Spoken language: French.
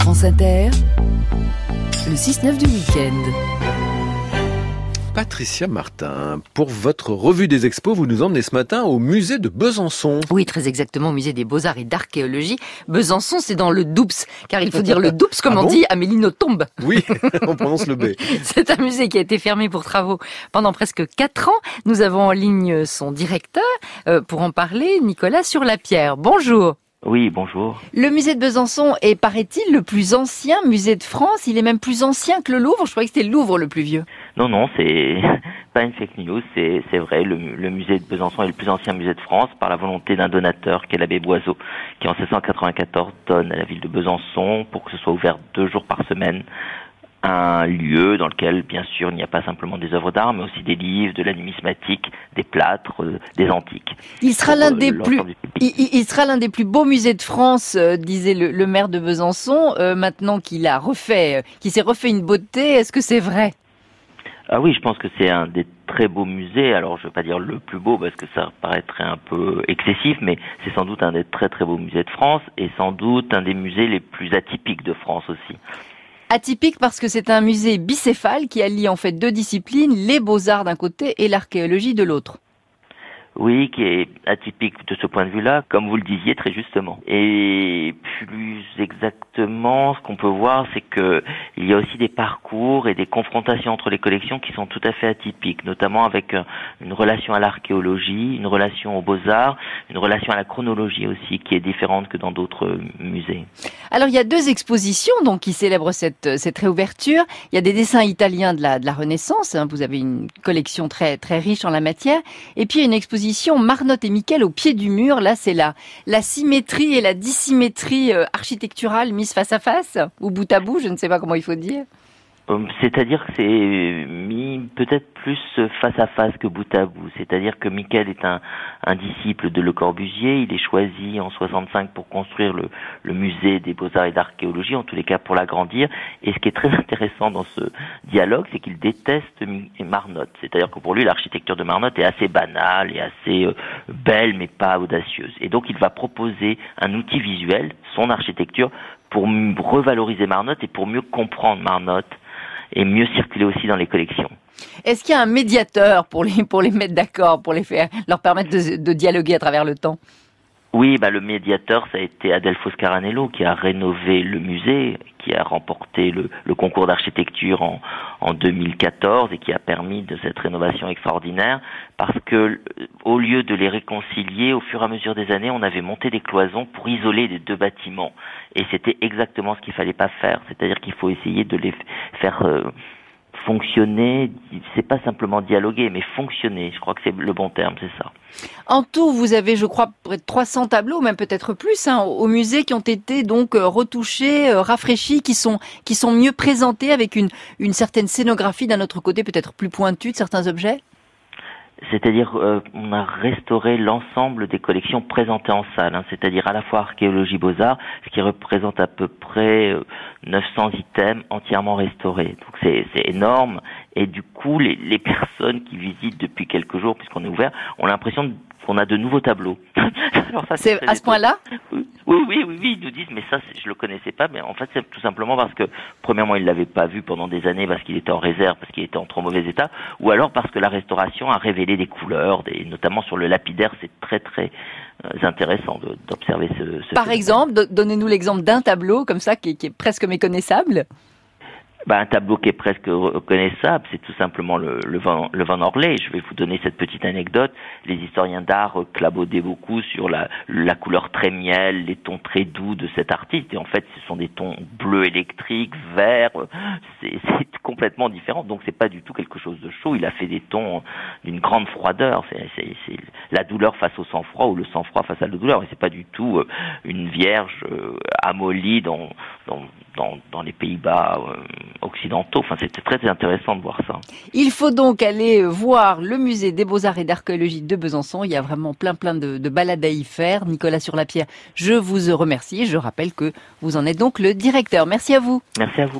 France Inter, le 6-9 du week-end. Patricia Martin, pour votre revue des expos, vous nous emmenez ce matin au musée de Besançon. Oui, très exactement, au musée des beaux-arts et d'archéologie. Besançon, c'est dans le Doubs, car il faut dire le Doubs, comme Ah on bon dit, Amélie Nothomb. Oui, on prononce le B. C'est un musée qui a été fermé pour travaux pendant presque quatre ans. Nous avons en ligne son directeur euh, pour en parler, Nicolas Surlapierre. Bonjour. Oui, bonjour. Le musée de Besançon est, paraît-il, le plus ancien musée de France. Il est même plus ancien que le Louvre. Je croyais que c'était le Louvre le plus vieux. Non, non, c'est pas une fake news, c'est c'est vrai. Le, le musée de Besançon est le plus ancien musée de France par la volonté d'un donateur, qui est l'abbé Boiseau, qui en 1694 donne à la ville de Besançon pour que ce soit ouvert deux jours par semaine un lieu dans lequel, bien sûr, il n'y a pas simplement des œuvres d'art, mais aussi des livres, de la numismatique, des plâtres, euh, des antiques. Il sera l'un euh, des plus du. Il, il- il sera l'un des plus beaux musées de France, euh, disait le, le maire de Besançon. Euh, maintenant qu'il a refait, euh, qu'il s'est refait une beauté, est-ce que c'est vrai? Ah oui, je pense que c'est un des très beaux musées. Alors, je ne veux pas dire le plus beau parce que ça paraîtrait un peu excessif, mais c'est sans doute un des très très beaux musées de France et sans doute un des musées les plus atypiques de France aussi. Atypique parce que c'est un musée bicéphale qui allie en fait deux disciplines, les beaux-arts d'un côté et l'archéologie de l'autre. Oui, qui est atypique de ce point de vue-là, comme vous le disiez très justement. Et plus exactement, ce qu'on peut voir, c'est que il y a aussi des parcours et des confrontations entre les collections qui sont tout à fait atypiques, notamment avec euh, une relation à l'archéologie, une relation aux beaux-arts, une relation à la chronologie aussi, qui est différente que dans d'autres euh, musées. Alors il y a deux expositions donc qui célèbrent cette, cette réouverture. Il y a des dessins italiens de la, de la Renaissance. hein. vous avez une collection très très riche en la matière. Et puis une exposition Marnotte et Miquel au pied du mur. Là c'est la la symétrie et la dissymétrie euh, architecturale mise face à face ou bout à bout. Je ne sais pas comment il faut dire. Euh, C'est-à-dire que c'est mis peut-être plus face à face que bout à bout. C'est-à-dire que Michael est un, disciple de Le Corbusier. Il est choisi en 65 pour construire le, le musée des beaux-arts et d'archéologie, en tous les cas pour l'agrandir. Et ce qui est très intéressant dans ce dialogue, c'est qu'il déteste Marnotte. C'est-à-dire que pour lui, l'architecture de Marnotte est assez banale et assez euh, belle, mais pas audacieuse. Et donc, il va proposer un outil visuel, son architecture, pour revaloriser Marnotte et pour mieux comprendre Marnotte et mieux circuler aussi dans les collections. Est-ce qu'il y a un médiateur pour les pour les mettre d'accord, pour les faire leur permettre de, de dialoguer à travers le temps? Oui, bah, le médiateur, ça a été Adelfo Scaranello qui a rénové le musée, qui a remporté le, concours d'architecture en, en 2014 et qui a permis de cette rénovation extraordinaire parce que euh, au lieu de les réconcilier, au fur et à mesure des années, on avait monté des cloisons pour isoler les deux bâtiments. Et c'était exactement ce qu'il fallait pas faire, c'est-à-dire qu'il faut essayer de les faire euh, fonctionner, c'est pas simplement dialoguer, mais fonctionner. Je crois que c'est le bon terme, c'est ça. En tout, vous avez, je crois, près de 300 tableaux, même peut-être plus, hein, au musée qui ont été donc euh, retouchés, euh, rafraîchis, qui sont qui sont mieux présentés avec une une certaine scénographie d'un autre côté, peut-être plus pointue de certains objets? C'est-à-dire, euh, on a restauré l'ensemble des collections présentées en salle, hein, c'est-à-dire à la fois archéologie beaux-arts, ce qui représente à peu près euh, 900 items entièrement restaurés. Donc c'est énorme, et du coup, les, les personnes qui visitent depuis quelques jours, puisqu'on est ouvert, ont l'impression qu'on a de nouveaux tableaux. Alors ça, C'est à ce point-là. Oui, oui, oui, oui, ils nous disent, mais ça, je le connaissais pas, mais en fait, c'est tout simplement parce que, premièrement, ils l'avaient pas vu pendant des années parce qu'il était en réserve, parce qu'il était en trop mauvais état, ou alors parce que la restauration a révélé des couleurs, des, notamment sur le lapidaire, c'est très, très euh, intéressant d'observer ce, ce Par phénomène. exemple, do- donnez-nous l'exemple d'un tableau comme ça qui, qui est presque méconnaissable. Bah, un tableau qui est presque reconnaissable, c'est tout simplement le, le, Van, le Van Orley. Je vais vous donner cette petite anecdote. Les historiens d'art euh, clabaudaient beaucoup sur la, la couleur très miel, les tons très doux de cet artiste. Et en fait, ce sont des tons bleus électriques, verts. euh, C'est complètement différent. Donc, c'est pas du tout quelque chose de chaud. Il a fait des tons d'une grande froideur. C'est la douleur face au sang-froid ou le sang-froid face à la douleur. Et c'est pas du tout euh, une vierge amollie dans, dans, dans, dans les Pays-Bas euh, occidentaux. Enfin, c'était très intéressant de voir ça. Il faut donc aller voir le musée des beaux-arts et d'archéologie de Besançon. Il y a vraiment plein plein de, de balades à y faire. Nicolas Surlapierre, je vous remercie. Je rappelle que vous en êtes donc le directeur. Merci à vous. Merci à vous.